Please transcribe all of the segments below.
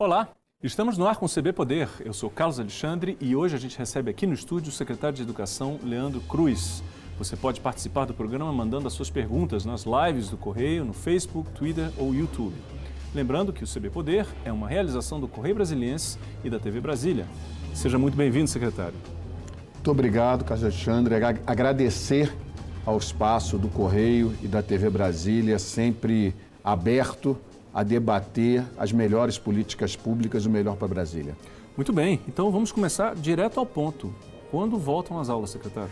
Olá, estamos no ar com o CB Poder. Eu sou Carlos Alexandre e hoje a gente recebe aqui no estúdio o secretário de Educação, Leandro Cruz. Você pode participar do programa mandando as suas perguntas nas lives do Correio, no Facebook, Twitter ou YouTube. Lembrando que o CB Poder é uma realização do Correio Brasiliense e da TV Brasília. Seja muito bem-vindo, secretário. Muito obrigado, Carlos Alexandre. Agradecer ao espaço do Correio e da TV Brasília, sempre aberto a debater as melhores políticas públicas, o melhor para Brasília. Muito bem, então vamos começar direto ao ponto. Quando voltam as aulas, secretário?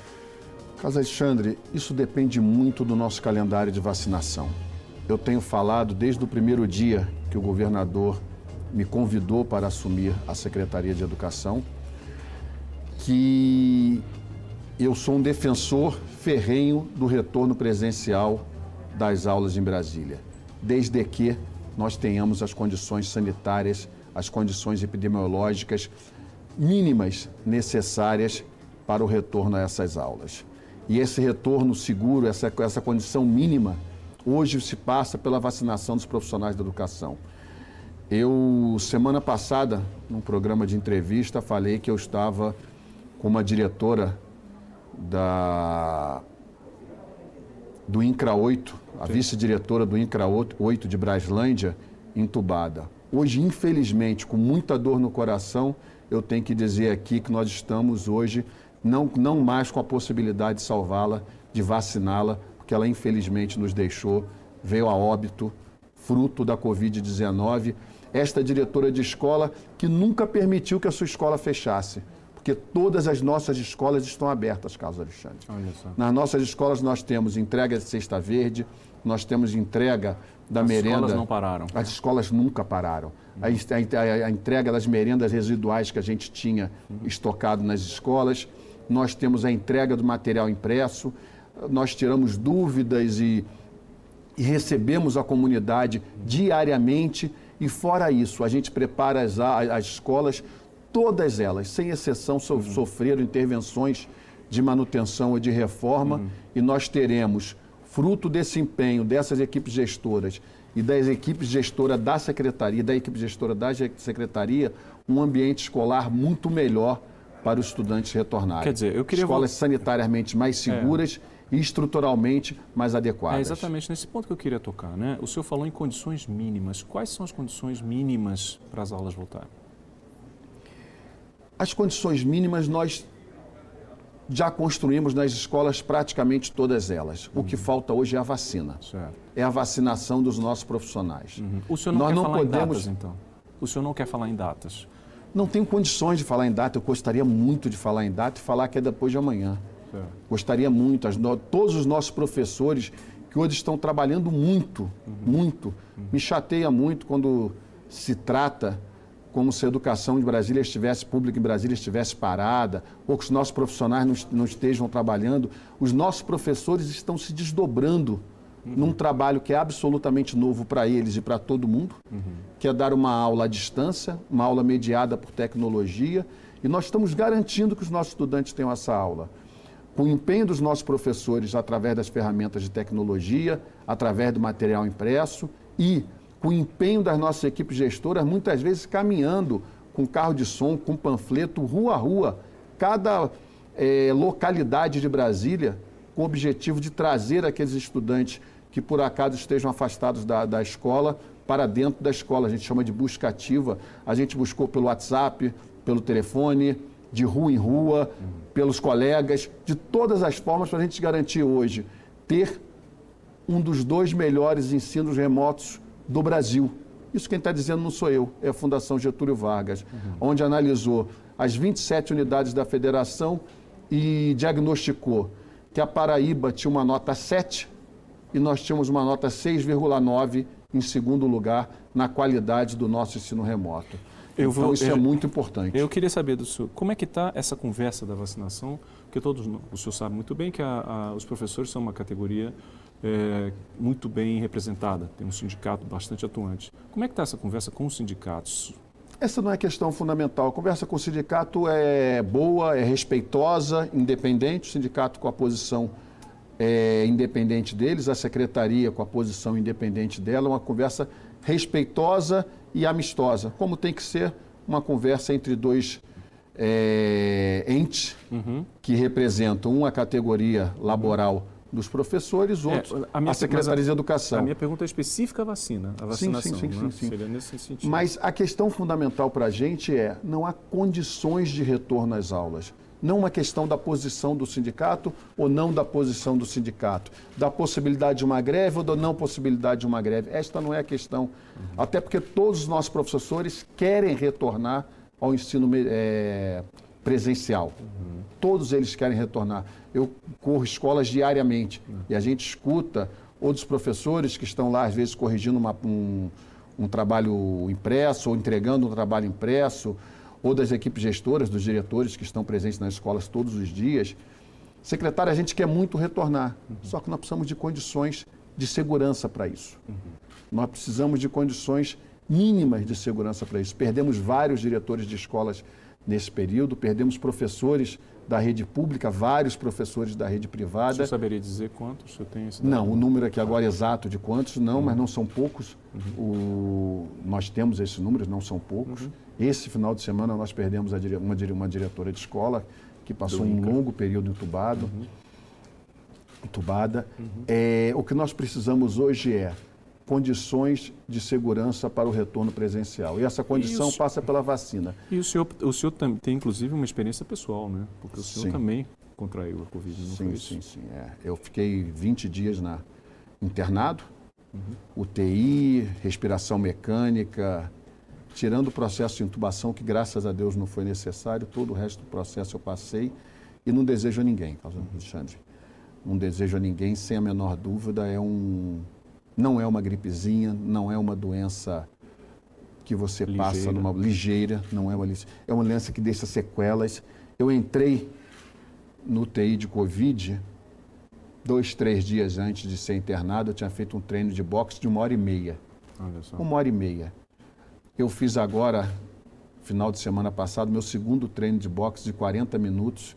Carlos Alexandre, isso depende muito do nosso calendário de vacinação. Eu tenho falado desde o primeiro dia que o governador me convidou para assumir a Secretaria de Educação que eu sou um defensor ferrenho do retorno presencial das aulas em Brasília, desde que nós tenhamos as condições sanitárias, as condições epidemiológicas mínimas necessárias para o retorno a essas aulas. E esse retorno seguro, essa, essa condição mínima, hoje se passa pela vacinação dos profissionais da educação. Eu, semana passada, num programa de entrevista, falei que eu estava com uma diretora da, do INCRA 8, a vice-diretora do INCRA 8 de Braslândia, entubada. Hoje, infelizmente, com muita dor no coração, eu tenho que dizer aqui que nós estamos hoje não, não mais com a possibilidade de salvá-la, de vaciná-la, porque ela infelizmente nos deixou, veio a óbito, fruto da Covid-19. Esta diretora de escola que nunca permitiu que a sua escola fechasse porque todas as nossas escolas estão abertas, Carlos Alexandre. Nas nossas escolas nós temos entrega de cesta verde, nós temos entrega da as merenda. As escolas não pararam. As escolas nunca pararam. A, a, a, entrega das merendas residuais que a gente tinha estocado nas escolas, nós temos a entrega do material impresso, nós tiramos dúvidas e, e recebemos a comunidade diariamente. E fora isso, a gente prepara as, as escolas todas elas, sem exceção, so, uhum. sofreram intervenções de manutenção ou de reforma uhum. e nós teremos, fruto desse empenho dessas equipes gestoras e das equipes gestoras da secretaria, da equipe gestora da secretaria, um ambiente escolar muito melhor para os estudantes retornarem. Quer dizer, eu queria escolas sanitariamente mais é. seguras é. e estruturalmente mais adequadas. É exatamente nesse ponto que eu queria tocar, né? O senhor falou em condições mínimas. Quais são as condições mínimas para as aulas voltarem? As condições mínimas nós já construímos nas escolas praticamente todas elas. Uhum. O que falta hoje é a vacina. Certo. É a vacinação dos nossos profissionais. Uhum. O senhor não nós quer não falar podemos... em datas, então? O senhor não quer falar em datas? Não tenho condições de falar em data. Eu gostaria muito de falar em data e falar que é depois de amanhã. Certo. Gostaria muito. As, todos os nossos professores que hoje estão trabalhando muito, uhum. muito. Uhum. Me chateia muito quando se trata como se a educação de Brasília estivesse, pública em Brasília estivesse parada, ou que os nossos profissionais não, estejam trabalhando. Os nossos professores estão se desdobrando uhum. num trabalho que é absolutamente novo para eles e para todo mundo, uhum. que é dar uma aula à distância, uma aula mediada por tecnologia, e nós estamos garantindo que os nossos estudantes tenham essa aula. Com o empenho dos nossos professores através das ferramentas de tecnologia, através do material impresso e com o empenho das nossas equipes gestoras, muitas vezes caminhando com carro de som, com panfleto, rua a rua, cada é, localidade de Brasília, com o objetivo de trazer aqueles estudantes que por acaso estejam afastados da, da escola para dentro da escola. A gente chama de busca ativa. A gente buscou pelo WhatsApp, pelo telefone, de rua em rua, pelos colegas, de todas as formas para a gente garantir hoje ter um dos dois melhores ensinos remotos do Brasil. Isso quem está dizendo não sou eu, é a Fundação Getúlio Vargas, uhum. onde analisou as 27 unidades da federação e diagnosticou que a Paraíba tinha uma nota 7 e nós tínhamos uma nota 6,9 em segundo lugar na qualidade do nosso ensino remoto. Eu então, vou, isso é eu, é muito importante. Eu queria saber do senhor, como é que está essa conversa da vacinação? Porque todos, o senhor sabe muito bem que a, a, os professores são uma categoria é, muito bem representada, tem um sindicato bastante atuante. Como é que está essa conversa com os sindicatos? Essa não é questão fundamental. A conversa com o sindicato é boa, é respeitosa, independente, o sindicato com a posição é, independente deles, a secretaria com a posição independente dela, uma conversa respeitosa e amistosa, como tem que ser uma conversa entre dois é, entes uhum. que representam uma categoria laboral dos professores, é, outros é, a, minha, a Secretaria de Educação. A minha pergunta é específica à vacina, a vacinação. Sim, sim, sim. Né? sim, sim. nesse sentido. Mas a questão fundamental para a gente é, não há condições de retorno às aulas. Não uma questão da posição do sindicato ou não da posição do sindicato, da possibilidade de uma greve ou da não possibilidade de uma greve. Esta não é a questão. Uhum. Até porque todos os nossos professores querem retornar ao ensino é, presencial. Uhum. Todos eles querem retornar. Eu corro escolas diariamente e a gente escuta outros professores que estão lá, às vezes, corrigindo uma, um, um trabalho impresso ou entregando um trabalho impresso, ou das equipes gestoras, dos diretores que estão presentes nas escolas todos os dias. Secretário, a gente quer muito retornar, uhum. só que nós precisamos de condições de segurança para isso. Uhum. Nós precisamos de condições mínimas de segurança para isso. Perdemos vários diretores de escolas nesse período, perdemos professores da rede pública, vários professores da rede privada. Você saberia dizer quantos? Você tem esse Não, o número aqui agora exato de quantos, não, uhum. mas não são poucos. Uhum. O... Nós temos esses números, não são poucos. Uhum. Esse final de semana nós perdemos dire... uma, dire... uma diretora de escola que passou um longo período entubado, uhum. entubada. Uhum. É, o que nós precisamos hoje é condições de segurança para o retorno presencial. E essa condição Isso. passa pela vacina. E o senhor, o senhor tem, inclusive, uma experiência pessoal, né? Porque o senhor sim. também contraiu a Covid, não sim, foi? Sim, sim, é. Eu fiquei 20 dias na, internado, uhum. UTI, respiração mecânica, tirando o processo de intubação, que graças a Deus não foi necessário, todo o resto do processo eu passei e não desejo a ninguém, Alexandre. Não desejo a ninguém, sem a menor dúvida, é um não é uma gripezinha, não é uma doença que você ligeira. passa numa ligeira, não é uma é uma doença que deixa sequelas. Eu entrei no UTI de Covid dois, três dias antes de ser internado. Eu tinha feito um treino de boxe de uma hora e meia. Uma hora e meia. Eu fiz agora, final de semana passado, meu segundo treino de boxe de 40 minutos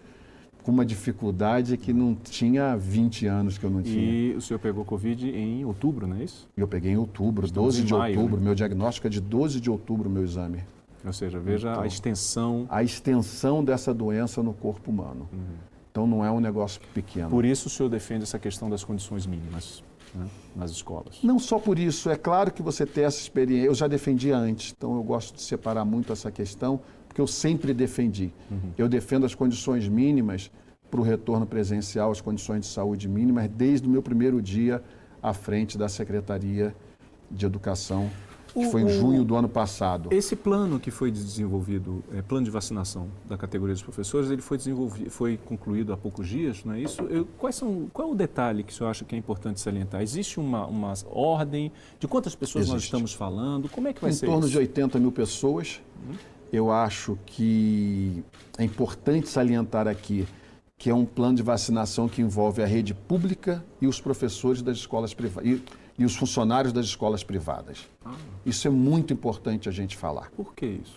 com uma dificuldade que não tinha 20 anos que eu não tinha. E o senhor pegou Covid em outubro, não é isso? Eu peguei em outubro, Estamos 12 em de maio, outubro. Né? Meu diagnóstico é de 12 de outubro, meu exame. Ou seja, veja então, a extensão. A extensão dessa doença no corpo humano. Uhum. Então não é um negócio pequeno. Por isso o senhor defende essa questão das condições mínimas né, nas escolas? Não só por isso. É claro que você tem essa experiência. Eu já defendia antes, então eu gosto de separar muito essa questão porque eu sempre defendi. Uhum. Eu defendo as condições mínimas para o retorno presencial, as condições de saúde mínimas, desde o meu primeiro dia à frente da Secretaria de Educação, que o, foi em junho do ano passado. Esse plano que foi desenvolvido, é, plano de vacinação da categoria dos professores, ele foi desenvolvido, foi concluído há poucos dias, não é isso? Eu, quais são, qual é o detalhe que o senhor acha que é importante salientar? Existe uma, uma ordem? De quantas pessoas Existe. nós estamos falando? Como é que vai em ser Em torno isso? de 80 mil pessoas. Uhum. Eu acho que é importante salientar aqui que é um plano de vacinação que envolve a rede pública e os professores das escolas privadas e, e, os funcionários das escolas privadas. Ah. Isso é muito importante a gente falar. Por que isso?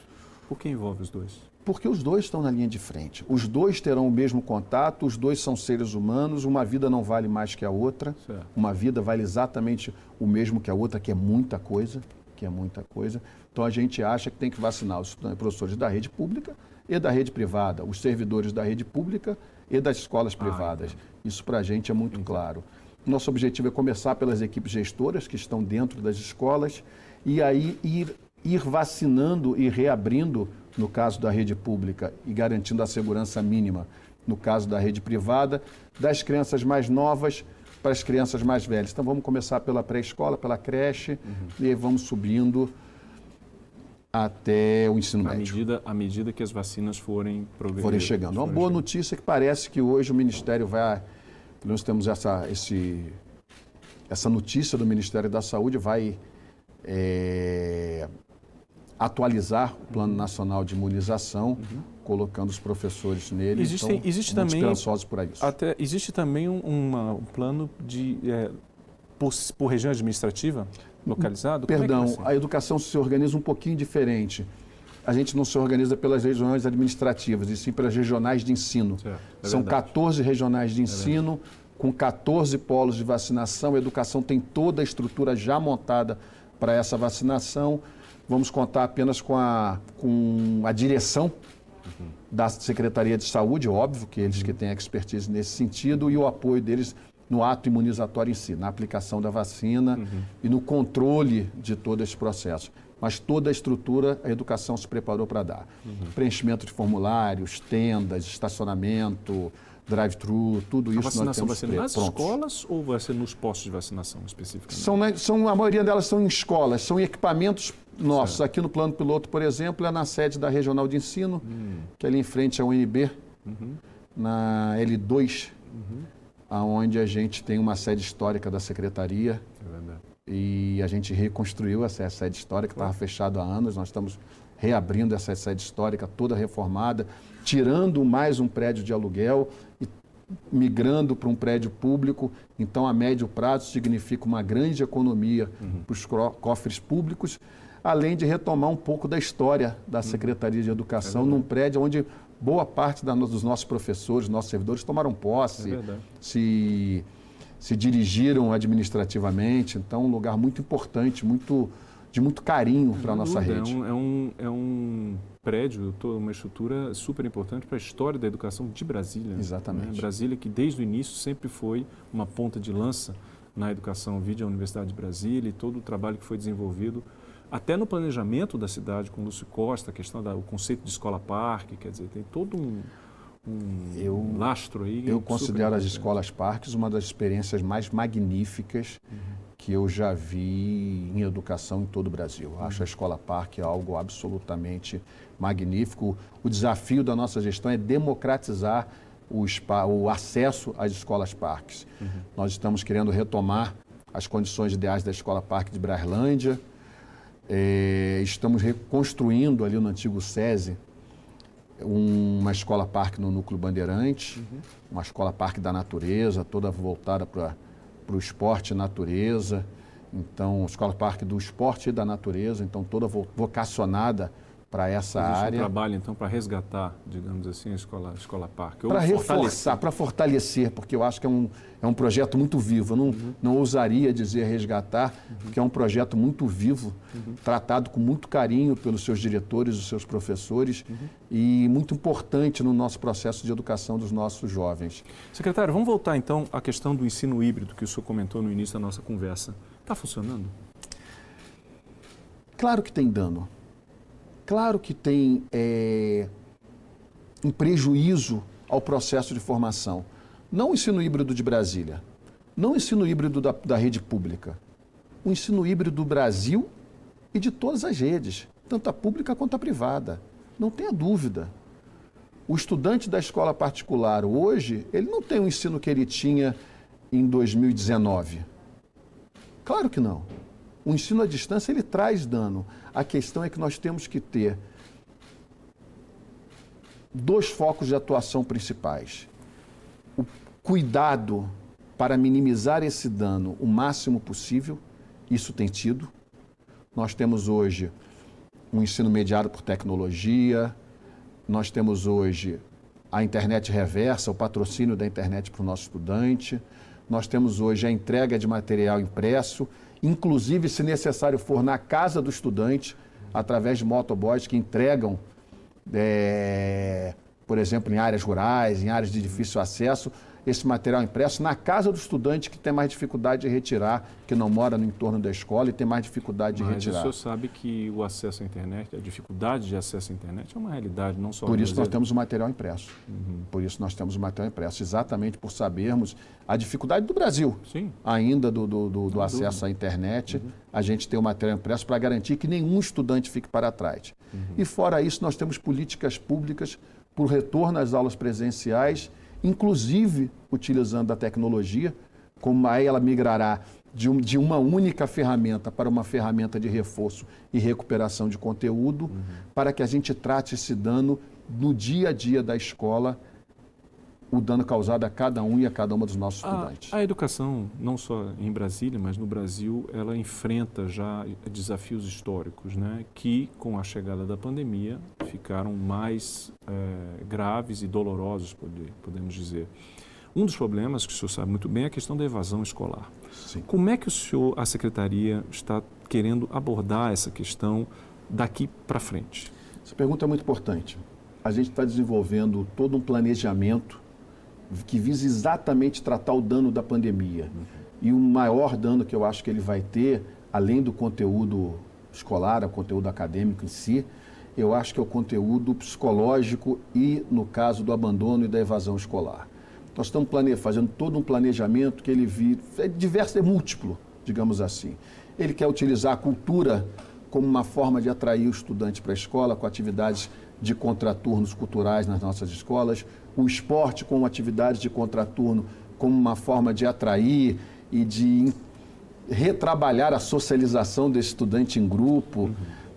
Por que envolve os dois? Porque os dois estão na linha de frente. Os dois terão o mesmo contato, os dois são seres humanos, uma vida não vale mais que a outra. Certo. Uma vida vale exatamente o mesmo que a outra, que é muita coisa, que é muita coisa. Então a gente acha que tem que vacinar os professores da rede pública e da rede privada, os servidores da rede pública e das escolas privadas. Ah. Isso para a gente é muito claro. Nosso objetivo é começar pelas equipes gestoras que estão dentro das escolas e aí ir, ir vacinando e reabrindo, no caso da rede pública, e garantindo a segurança mínima, no caso da rede privada, das crianças mais novas para as crianças mais velhas. Então vamos começar pela pré-escola, pela creche uhum. e vamos subindo até o ensino à médio. Medida, à medida que as vacinas forem Forem chegando. Uma boa notícia é que parece que hoje o Ministério vai. Nós temos essa, esse, essa notícia do Ministério da Saúde, vai é, atualizar o Plano Nacional de Imunização, uhum. Colocando os professores nele. Existe, então, existe também esperançosos por isso. Até, existe também um, uma, um plano de, é, por, por região administrativa? localizado? Perdão, é a educação se organiza um pouquinho diferente. A gente não se organiza pelas regiões administrativas, e sim pelas regionais de ensino. É São verdade. 14 regionais de é ensino, é com 14 polos de vacinação. A educação tem toda a estrutura já montada para essa vacinação. vamos contar apenas com a, com a direção uhum. da Secretaria de Saúde, óbvio que eles que têm expertise nesse sentido, e o apoio deles no ato imunizatório em si, na aplicação da vacina uhum. e no controle de todo esse processo. Mas toda a estrutura, a educação se preparou para dar. Uhum. Preenchimento de formulários, tendas, estacionamento, drive-thru, tudo a isso vacinação nós temos vai ser nas prontos. escolas ou vai ser nos postos de vacinação especificamente? São, são, a maioria delas são em escolas, são equipamentos nossos. Certo. Aqui no plano piloto, por exemplo, é na sede da Regional de Ensino, hum. que é ali em frente ao UNB, uhum. na L2. Uhum onde a gente tem uma sede histórica da secretaria. É verdade. E a gente reconstruiu essa sede histórica, estava fechada há anos. Nós estamos reabrindo essa sede histórica toda reformada, tirando mais um prédio de aluguel e migrando para um prédio público. Então, a médio prazo significa uma grande economia uhum. para os cofres públicos, além de retomar um pouco da história da uhum. Secretaria de Educação é num prédio onde boa parte da, dos nossos professores, nossos servidores tomaram posse, é se, se dirigiram administrativamente. Então, um lugar muito importante, muito de muito carinho para a nossa dúvida, rede. É um, é um, é um prédio, uma estrutura super importante para a história da educação de Brasília. Exatamente. Né? Brasília, que desde o início sempre foi uma ponta de lança na educação, vide a Universidade de Brasília e todo o trabalho que foi desenvolvido até no planejamento da cidade com Lúcio Costa, a questão do conceito de escola-parque, quer dizer, tem todo um, um eu, lastro aí. Eu considero as escolas-parques uma das experiências mais magníficas uhum. que eu já vi em educação em todo o Brasil. Uhum. Acho a escola-parque algo absolutamente magnífico. O desafio da nossa gestão é democratizar o, spa, o acesso às escolas-parques. Uhum. Nós estamos querendo retomar as condições ideais da escola-parque de Braslândia, é, estamos reconstruindo ali no antigo SESI uma escola parque no Núcleo Bandeirante, uhum. uma escola parque da natureza, toda voltada para o esporte e natureza. Então, escola parque do esporte e da natureza, então toda vocacionada para essa Existe área. um trabalho, então, para resgatar, digamos assim, a escola, a escola parque? Para reforçar, para fortalecer, porque eu acho que é um, é um projeto muito vivo. Eu não, uhum. não ousaria dizer resgatar, uhum. porque é um projeto muito vivo, uhum. tratado com muito carinho pelos seus diretores, os seus professores, uhum. e muito importante no nosso processo de educação dos nossos jovens. Secretário, vamos voltar, então, à questão do ensino híbrido, que o senhor comentou no início da nossa conversa. Está funcionando? Claro que tem dano claro que tem é, um prejuízo ao processo de formação. Não o ensino híbrido de Brasília, não o ensino híbrido da, da rede pública, o ensino híbrido do Brasil e de todas as redes, tanto a pública quanto a privada. Não tenha dúvida. O estudante da escola particular hoje, ele não tem o ensino que ele tinha em 2019. Claro que não. O ensino à distância ele traz dano. A questão é que nós temos que ter dois focos de atuação principais. O cuidado para minimizar esse dano o máximo possível, isso tem tido. Nós temos hoje um ensino mediado por tecnologia, nós temos hoje a internet reversa, o patrocínio da internet para o nosso estudante, nós temos hoje a entrega de material impresso inclusive, se necessário for, na casa do estudante, através de motoboys que entregam, é, por exemplo, em áreas rurais, em áreas de difícil acesso, esse material impresso na casa do estudante que tem mais dificuldade de retirar, que não mora no entorno da escola e tem mais dificuldade de Mas retirar. Mas o senhor sabe que o acesso à internet, a dificuldade de acesso à internet é uma realidade, não só Por isso nós temos o material impresso. Uhum. Por isso nós temos o material impresso, exatamente por sabermos a dificuldade do Brasil Sim. ainda do, do, do, do acesso dúvida. à internet. Uhum. A gente tem o material impresso para garantir que nenhum estudante fique para trás. Uhum. E fora isso, nós temos políticas públicas por retorno às aulas presenciais inclusive utilizando a tecnologia, como aí ela migrará de, um, de, uma única ferramenta para uma ferramenta de reforço e recuperação de conteúdo, uhum. para que a gente trate esse dano no dia a dia da escola o dano causado a cada um e a cada uma dos nossos estudantes. A, a educação, não só em Brasília, mas no Brasil, ela enfrenta já desafios históricos, né, que com a chegada da pandemia ficaram mais é, graves e dolorosos, podemos dizer. Um dos problemas que o senhor sabe muito bem é a questão da evasão escolar. Sim. Como é que o senhor, a secretaria, está querendo abordar essa questão daqui para frente? Essa pergunta é muito importante. A gente está desenvolvendo todo um planejamento que visa exatamente tratar o dano da pandemia. Uhum. E o maior dano que eu acho que ele vai ter, além do conteúdo escolar, o conteúdo acadêmico em si, eu acho que é o conteúdo psicológico e, no caso do abandono e da evasão escolar. Nós estamos fazendo todo um planejamento que ele vi, é diverso, é múltiplo, digamos assim. Ele quer utilizar a cultura como uma forma de atrair o estudante para a escola, com atividades de contraturnos culturais nas nossas escolas, o esporte com atividades de contraturno como uma forma de atrair e de retrabalhar a socialização desse estudante em grupo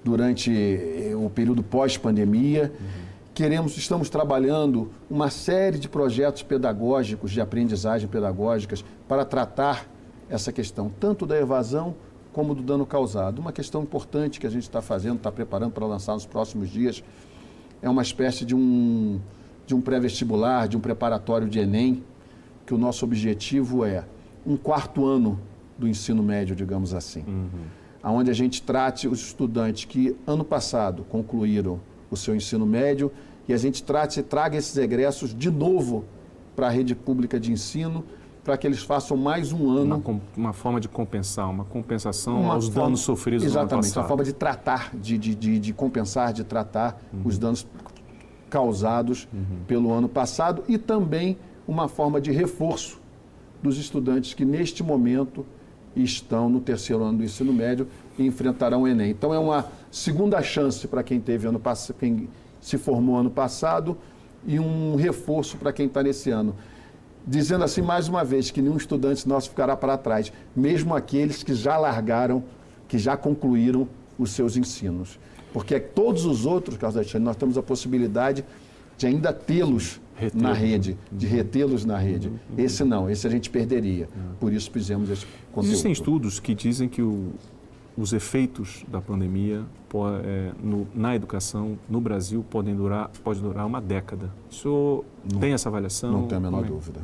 durante eh, o período pós-pandemia. Queremos, estamos trabalhando uma série de projetos pedagógicos, de aprendizagem pedagógicas, para tratar essa questão, tanto da evasão como do dano causado. Uma questão importante que a gente está fazendo, está preparando para lançar nos próximos dias, é uma espécie de um, de um pré-vestibular, de um preparatório de Enem, que o nosso objetivo é um quarto ano do ensino médio, digamos assim, uhum. onde a gente trate os estudantes que ano passado concluíram o seu ensino médio e a gente trate e traga esses egressos de novo para a rede pública de ensino, para que eles façam mais um ano. Uma, uma forma de compensar, uma compensação uma aos forma, danos sofridos Exatamente, no ano passado. uma forma de tratar, de, de, de, de compensar, de tratar uhum. os danos causados uhum. pelo ano passado e também uma forma de reforço dos estudantes que neste momento estão no terceiro ano do ensino médio e enfrentarão o Enem. Então é uma segunda chance para quem teve ano passado, quem se formou ano passado e um reforço para quem está nesse ano. Dizendo assim mais uma vez que nenhum estudante nosso ficará para trás, mesmo aqueles que já largaram, que já concluíram os seus ensinos. Porque todos os outros, Carlos Alexandre, nós temos a possibilidade de ainda tê-los na rede, de retê-los na rede. Uhum. Esse não, esse a gente perderia. Uhum. Por isso fizemos esse conteúdo. Existem estudos que dizem que o, os efeitos da pandemia é, no, na educação no Brasil podem durar, pode durar uma década. O senhor não, tem essa avaliação? Não tenho a menor é? dúvida.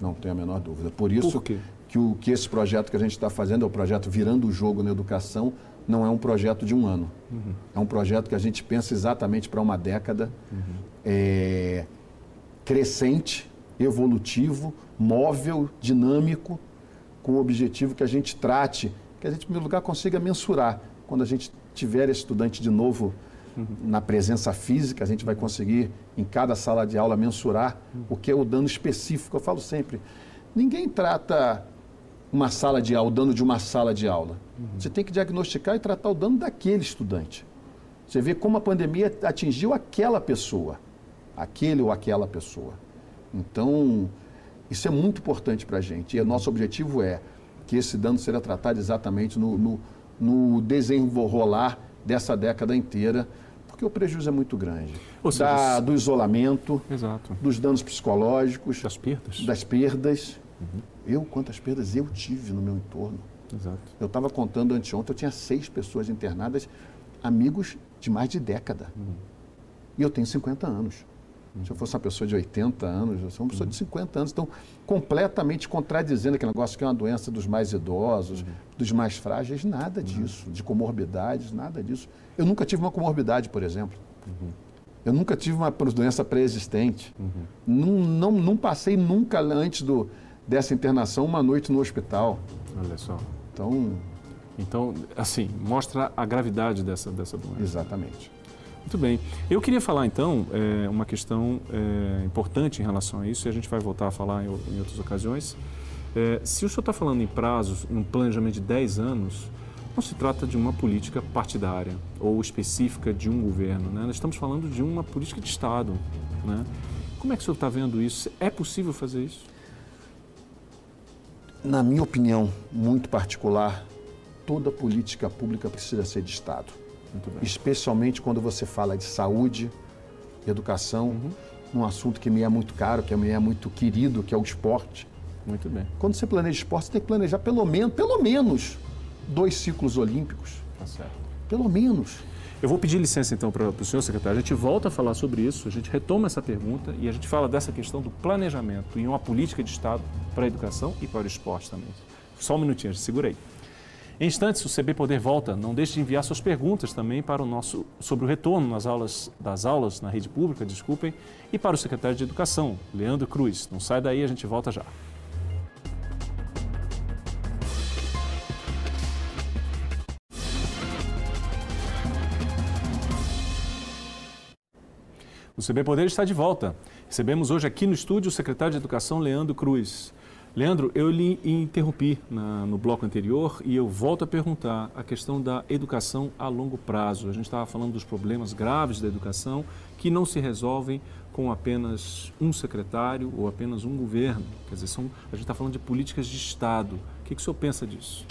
Não tenho a menor dúvida. Por isso Por que, o, que esse projeto que a gente está fazendo é o projeto Virando o Jogo na Educação, não é um projeto de um ano. Uhum. É um projeto que a gente pensa exatamente para uma década. Uhum. É, crescente, evolutivo, móvel, dinâmico, com o objetivo que a gente trate, que a gente, em primeiro lugar, consiga mensurar. Quando a gente tiver estudante de novo na presença física, a gente vai conseguir, em cada sala de aula, mensurar o que é o dano específico. Eu falo sempre, ninguém trata uma sala de aula, o dano de uma sala de aula. Você tem que diagnosticar e tratar o dano daquele estudante. Você vê como a pandemia atingiu aquela pessoa aquele ou aquela pessoa. Então, isso é muito importante para a gente. E o nosso objetivo é que esse dano seja tratado exatamente no, no, no desenrolar dessa década inteira, porque o prejuízo é muito grande. Seja, da, do isolamento, exato. dos danos psicológicos, das perdas. Das perdas. Uhum. Eu, quantas perdas eu tive no meu entorno. Exato. Eu estava contando anteontem, eu tinha seis pessoas internadas, amigos de mais de década. Uhum. E eu tenho 50 anos. Se eu fosse uma pessoa de 80 anos, eu sou uma pessoa de 50 anos. Então, completamente contradizendo aquele negócio que é uma doença dos mais idosos, dos mais frágeis, nada disso. De comorbidades, nada disso. Eu nunca tive uma comorbidade, por exemplo. Eu nunca tive uma doença pré-existente. Não, não, não passei nunca antes do, dessa internação uma noite no hospital. Olha só. Então, então assim, mostra a gravidade dessa, dessa doença. Exatamente. Muito bem. Eu queria falar então é, uma questão é, importante em relação a isso, e a gente vai voltar a falar em, em outras ocasiões. É, se o senhor está falando em prazos, em um planejamento de 10 anos, não se trata de uma política partidária ou específica de um governo. Né? Nós estamos falando de uma política de Estado. Né? Como é que o senhor está vendo isso? É possível fazer isso? Na minha opinião muito particular, toda política pública precisa ser de Estado especialmente quando você fala de saúde, educação, uhum. num assunto que me é muito caro, que me é muito querido, que é o esporte. Muito bem. Quando você planeja esporte, você tem que planejar pelo menos, pelo menos dois ciclos olímpicos. Tá certo. Pelo menos. Eu vou pedir licença então para o senhor secretário. A gente volta a falar sobre isso, a gente retoma essa pergunta e a gente fala dessa questão do planejamento em uma política de Estado para a educação e para o esporte também. Só um minutinho, segura aí. Em instantes, o CB Poder volta. Não deixe de enviar suas perguntas também para o nosso sobre o retorno nas aulas das aulas na rede pública, desculpem, e para o secretário de Educação, Leandro Cruz. Não sai daí, a gente volta já. O CB Poder está de volta. Recebemos hoje aqui no estúdio o secretário de Educação, Leandro Cruz. Leandro, eu lhe interrompi na, no bloco anterior e eu volto a perguntar a questão da educação a longo prazo. A gente estava falando dos problemas graves da educação que não se resolvem com apenas um secretário ou apenas um governo. Quer dizer, são, a gente está falando de políticas de Estado. O que, que o senhor pensa disso?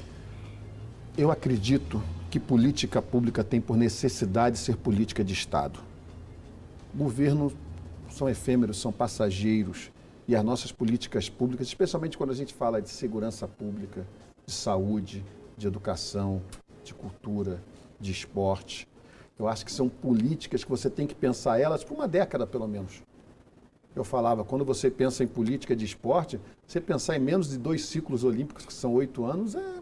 Eu acredito que política pública tem por necessidade ser política de Estado governos são efêmeros, são passageiros. E as nossas políticas públicas, especialmente quando a gente fala de segurança pública, de saúde, de educação, de cultura, de esporte, eu acho que são políticas que você tem que pensar elas por uma década, pelo menos. Eu falava, quando você pensa em política de esporte, você pensar em menos de dois ciclos olímpicos, que são oito anos, é,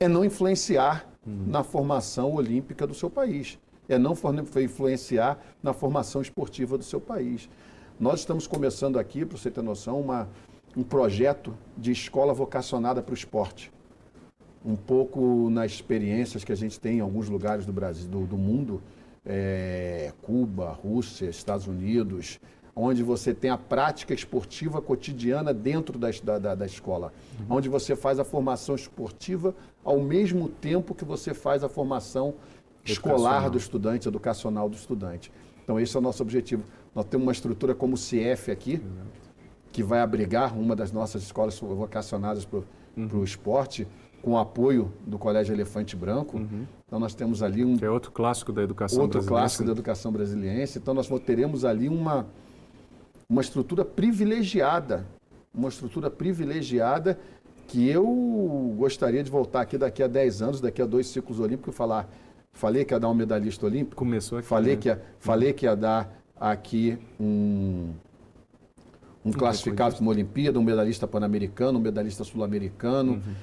é não influenciar uhum. na formação olímpica do seu país é não influenciar na formação esportiva do seu país. Nós estamos começando aqui, para você ter noção, uma, um projeto de escola vocacionada para o esporte. Um pouco nas experiências que a gente tem em alguns lugares do Brasil, do, do mundo, é, Cuba, Rússia, Estados Unidos, onde você tem a prática esportiva cotidiana dentro da, da, da escola, uhum. onde você faz a formação esportiva ao mesmo tempo que você faz a formação escolar do estudante, educacional do estudante. Então, esse é o nosso objetivo. Nós temos uma estrutura como o CIEF aqui, que vai abrigar uma das nossas escolas vocacionadas para o uhum. esporte, com o apoio do Colégio Elefante Branco. Uhum. Então, nós temos ali um. Que é outro clássico da educação outro brasileira. Outro clássico da educação brasileira. Então, nós teremos ali uma, uma estrutura privilegiada. Uma estrutura privilegiada que eu gostaria de voltar aqui daqui a 10 anos, daqui a dois ciclos olímpicos, falar Falei que ia dar um medalhista olímpico. Começou aqui. Falei, né? que, ia, falei que ia dar aqui um, um classificado para uma Olimpíada, um medalhista pan-americano, um medalhista sul-americano. Uhum.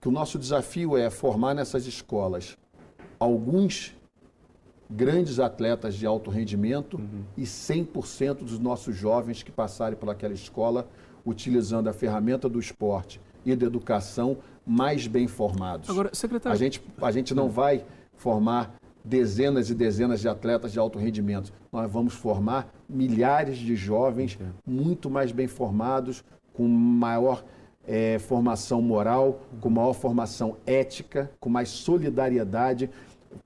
Que o nosso desafio é formar nessas escolas alguns grandes atletas de alto rendimento uhum. e 100% dos nossos jovens que passarem pelaquela escola utilizando a ferramenta do esporte e da educação mais bem formados. Agora, secretário... A gente, a gente não vai formar dezenas e dezenas de atletas de alto rendimento. Nós vamos formar milhares de jovens muito mais bem formados, com maior é, formação moral, com maior formação ética, com mais solidariedade,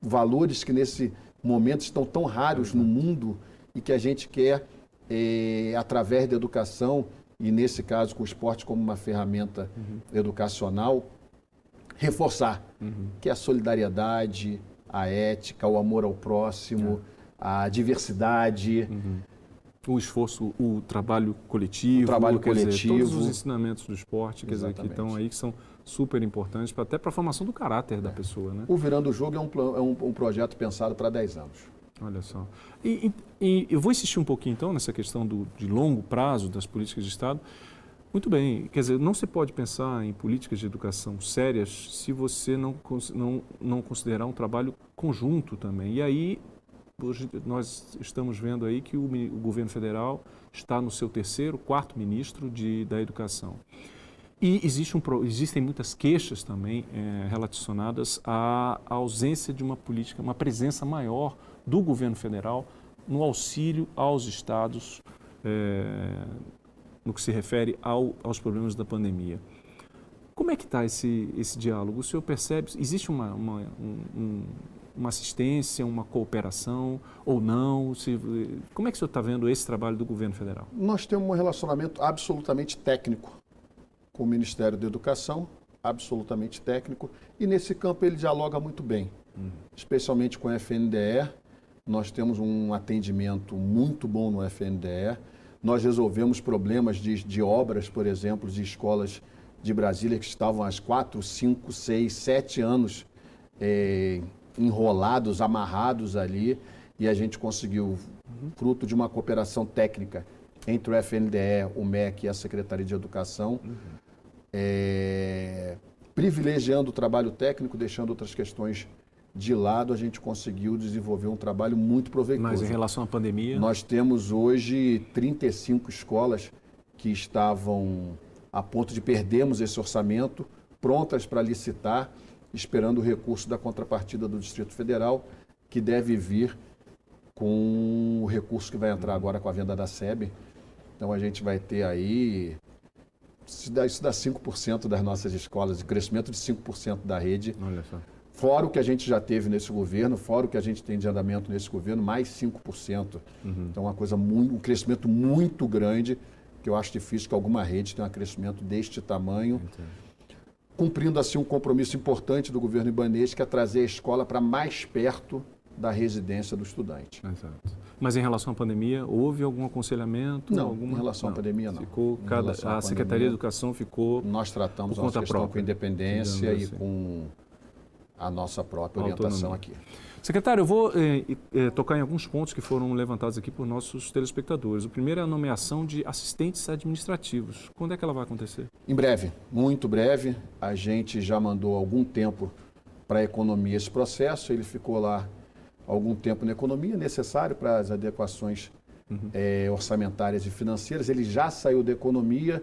valores que nesse momento estão tão raros no mundo e que a gente quer, é, através da educação, e nesse caso com o esporte como uma ferramenta uhum. educacional, reforçar, uhum. que é a solidariedade, a ética, o amor ao próximo, é. a diversidade. Uhum. O esforço, o trabalho coletivo, o trabalho coletivo, dizer, todos os ensinamentos do esporte, quer dizer, que estão aí que são super importantes até para a formação do caráter é. da pessoa, né? O Virando o Jogo é um, é um, um projeto pensado para 10 anos. Olha só. E, e, e, eu vou insistir um pouquinho então nessa questão do, de longo prazo das políticas de Estado. Muito bem, quer dizer, não se pode pensar em políticas de educação sérias se você não, não, não considerar um trabalho conjunto também. E aí, hoje nós estamos vendo aí que o, o governo federal está no seu terceiro, quarto ministro de, da educação. E existe um, existem muitas queixas também é, relacionadas à, à ausência de uma política, uma presença maior do governo federal no auxílio aos estados é, no que se refere ao, aos problemas da pandemia. Como é que está esse, esse diálogo? O senhor percebe, existe uma, uma, um, uma assistência, uma cooperação ou não? Se, como é que o senhor está vendo esse trabalho do governo federal? Nós temos um relacionamento absolutamente técnico com o Ministério da Educação, absolutamente técnico, e nesse campo ele dialoga muito bem, uhum. especialmente com a FNDE. Nós temos um atendimento muito bom no FNDE nós resolvemos problemas de, de obras, por exemplo, de escolas de Brasília que estavam há quatro, cinco, seis, sete anos é, enrolados, amarrados ali, e a gente conseguiu, fruto de uma cooperação técnica entre o FNDE, o MEC e a Secretaria de Educação, uhum. é, privilegiando o trabalho técnico, deixando outras questões de lado, a gente conseguiu desenvolver um trabalho muito proveitoso. Mas em relação à pandemia? Nós temos hoje 35 escolas que estavam a ponto de perdermos esse orçamento, prontas para licitar, esperando o recurso da contrapartida do Distrito Federal, que deve vir com o recurso que vai entrar agora com a venda da SEB. Então a gente vai ter aí isso dá, isso dá 5% das nossas escolas, de crescimento de 5% da rede. Olha só. Fora o que a gente já teve nesse governo, fora o que a gente tem de andamento nesse governo, mais 5%. Uhum. Então, é uma coisa muito, um crescimento muito grande, que eu acho difícil que alguma rede tenha um crescimento deste tamanho. Cumprindo, assim, um compromisso importante do governo ibanês, que é trazer a escola para mais perto da residência do estudante. Exato. Mas em relação à pandemia, houve algum aconselhamento? Não, alguma... em relação não. à pandemia, não. Ficou cada... a Secretaria de Educação ficou Nós tratamos a nossa questão própria, com independência e assim. com a nossa própria orientação aqui. Secretário, eu vou eh, eh, tocar em alguns pontos que foram levantados aqui por nossos telespectadores. O primeiro é a nomeação de assistentes administrativos. Quando é que ela vai acontecer? Em breve, muito breve. A gente já mandou algum tempo para a economia esse processo. Ele ficou lá algum tempo na economia, necessário para as adequações uhum. é, orçamentárias e financeiras. Ele já saiu da economia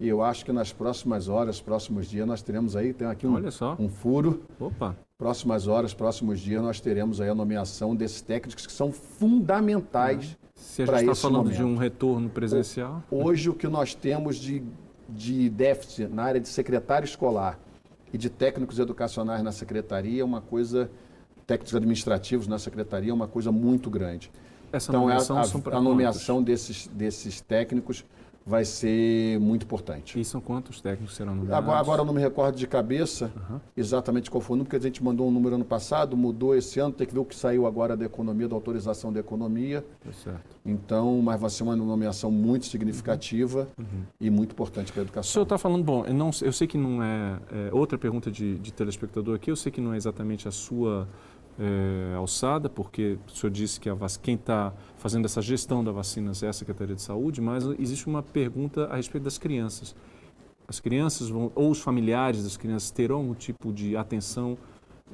e eu acho que nas próximas horas, próximos dias, nós teremos aí, tem aqui um, um furo. Opa! Próximas horas, próximos dias, nós teremos aí a nomeação desses técnicos que são fundamentais Se a gente está falando momento. de um retorno presencial. Hoje, o que nós temos de, de déficit na área de secretário escolar e de técnicos educacionais na secretaria é uma coisa técnicos administrativos na secretaria é uma coisa muito grande. Essa então, nomeação a, a, a nomeação desses, desses técnicos vai ser muito importante. E são quantos técnicos serão nomeados? Agora, agora eu não me recordo de cabeça uhum. exatamente qual foi o número, porque a gente mandou um número ano passado, mudou esse ano, tem que ver o que saiu agora da economia, da autorização da economia. É certo. Então, mas vai ser uma nomeação muito significativa uhum. uhum. e muito importante para a educação. O senhor está falando, bom, eu, não, eu sei que não é, é, Outra pergunta de, de telespectador aqui, eu sei que não é exatamente a sua é, alçada, porque o senhor disse que vac... quem está fazendo essa gestão da vacina é a Secretaria de Saúde, mas existe uma pergunta a respeito das crianças. As crianças vão, ou os familiares das crianças terão algum tipo de atenção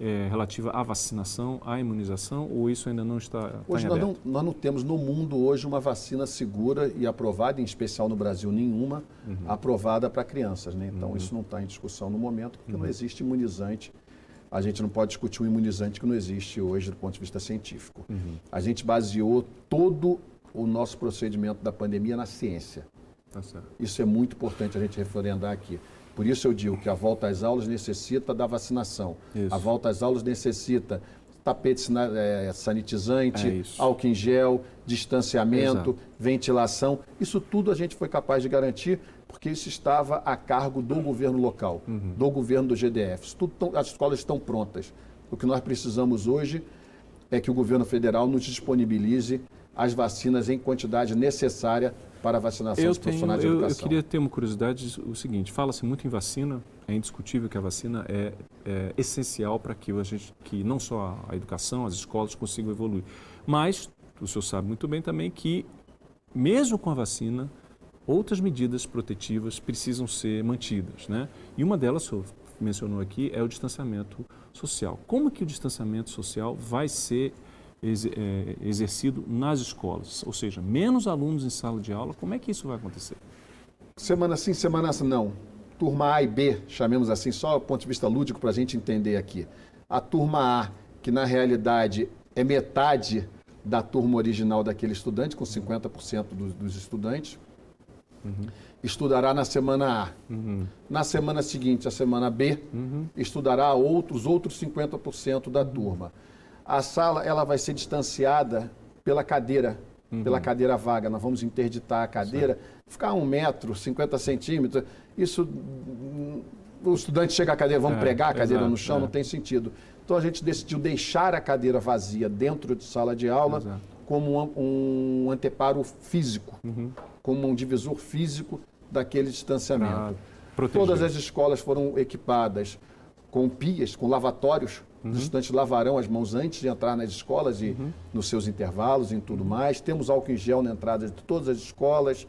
é, relativa à vacinação, à imunização, ou isso ainda não está, está Hoje nós não, nós não, temos no mundo hoje uma vacina segura e aprovada, em especial no Brasil nenhuma, uhum. aprovada para crianças. Né? Então uhum. isso não está em discussão no momento, porque uhum. não existe imunizante a gente não pode discutir um imunizante que não existe hoje do ponto de vista científico. Uhum. A gente baseou todo o nosso procedimento da pandemia na ciência. Tá isso é muito importante a gente referendar aqui. Por isso eu digo que a volta às aulas necessita da vacinação. Isso. A volta às aulas necessita tapete é, sanitizante, é álcool em gel, distanciamento, Exato. ventilação. Isso tudo a gente foi capaz de garantir porque isso estava a cargo do governo local, uhum. do governo do GDF. Tudo as escolas estão prontas. O que nós precisamos hoje é que o governo federal nos disponibilize as vacinas em quantidade necessária para a vacinação eu dos profissionais tenho, de educação. Eu, eu queria ter uma curiosidade, o seguinte, fala-se muito em vacina, é indiscutível que a vacina é, é essencial para que a gente, que não só a educação, as escolas consigam evoluir, mas o senhor sabe muito bem também que mesmo com a vacina, outras medidas protetivas precisam ser mantidas. Né? E uma delas, o senhor mencionou aqui, é o distanciamento social. Como que o distanciamento social vai ser é, exercido nas escolas? Ou seja, menos alunos em sala de aula, como é que isso vai acontecer? Semana sim, semana não. Turma A e B, chamemos assim, só do ponto de vista lúdico para a gente entender aqui. A turma A, que na realidade é metade da turma original daquele estudante, com 50% dos, dos estudantes, Uhum. Estudará na semana A. Uhum. Na semana seguinte, a semana B, uhum. estudará outros outros 50% da turma. A sala ela vai ser distanciada pela cadeira, pela uhum. cadeira vaga. Nós vamos interditar a cadeira, certo. ficar um metro, 50 centímetros. Isso, o estudante chega à cadeira, vamos é, pregar a cadeira exato, no chão, é. não tem sentido. Então a gente decidiu deixar a cadeira vazia dentro de sala de aula exato. como um, um anteparo físico. Uhum como um divisor físico daquele distanciamento. Todas as escolas foram equipadas com pias, com lavatórios. Uhum. Os estudantes lavarão as mãos antes de entrar nas escolas e uhum. nos seus intervalos e tudo mais. Temos álcool em gel na entrada de todas as escolas.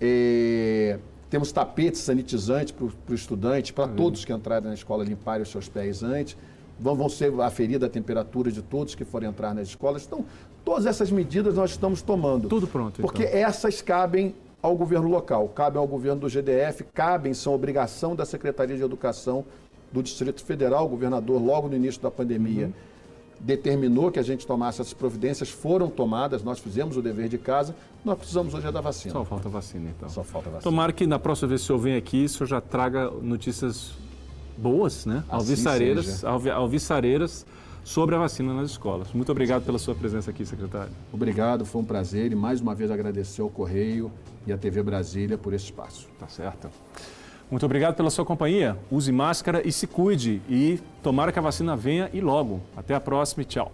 É... Temos tapetes sanitizantes para o estudante, para todos que entrarem na escola limparem os seus pés antes. Vão, ser aferida a temperatura de todos que forem entrar nas escolas. Então, todas essas medidas nós estamos tomando. Tudo pronto. Porque então. essas cabem ao governo local, cabem ao governo do GDF, cabem, são obrigação da Secretaria de Educação do Distrito Federal. O governador, logo no início da pandemia, uhum. determinou que a gente tomasse essas providências, foram tomadas, nós fizemos o dever de casa, nós precisamos hoje é da vacina. Só falta vacina, então. Só falta vacina. Tomara que na próxima vez que o senhor vem aqui, o senhor já traga notícias boas, né? Assim alvissareiras, alvissareiras sobre a vacina nas escolas. Muito obrigado pela sua presença aqui, secretário. Obrigado, foi um prazer e mais uma vez agradecer ao Correio e à TV Brasília por esse espaço. Tá certo. Muito obrigado pela sua companhia. Use máscara e se cuide. E tomara que a vacina venha e logo. Até a próxima e tchau.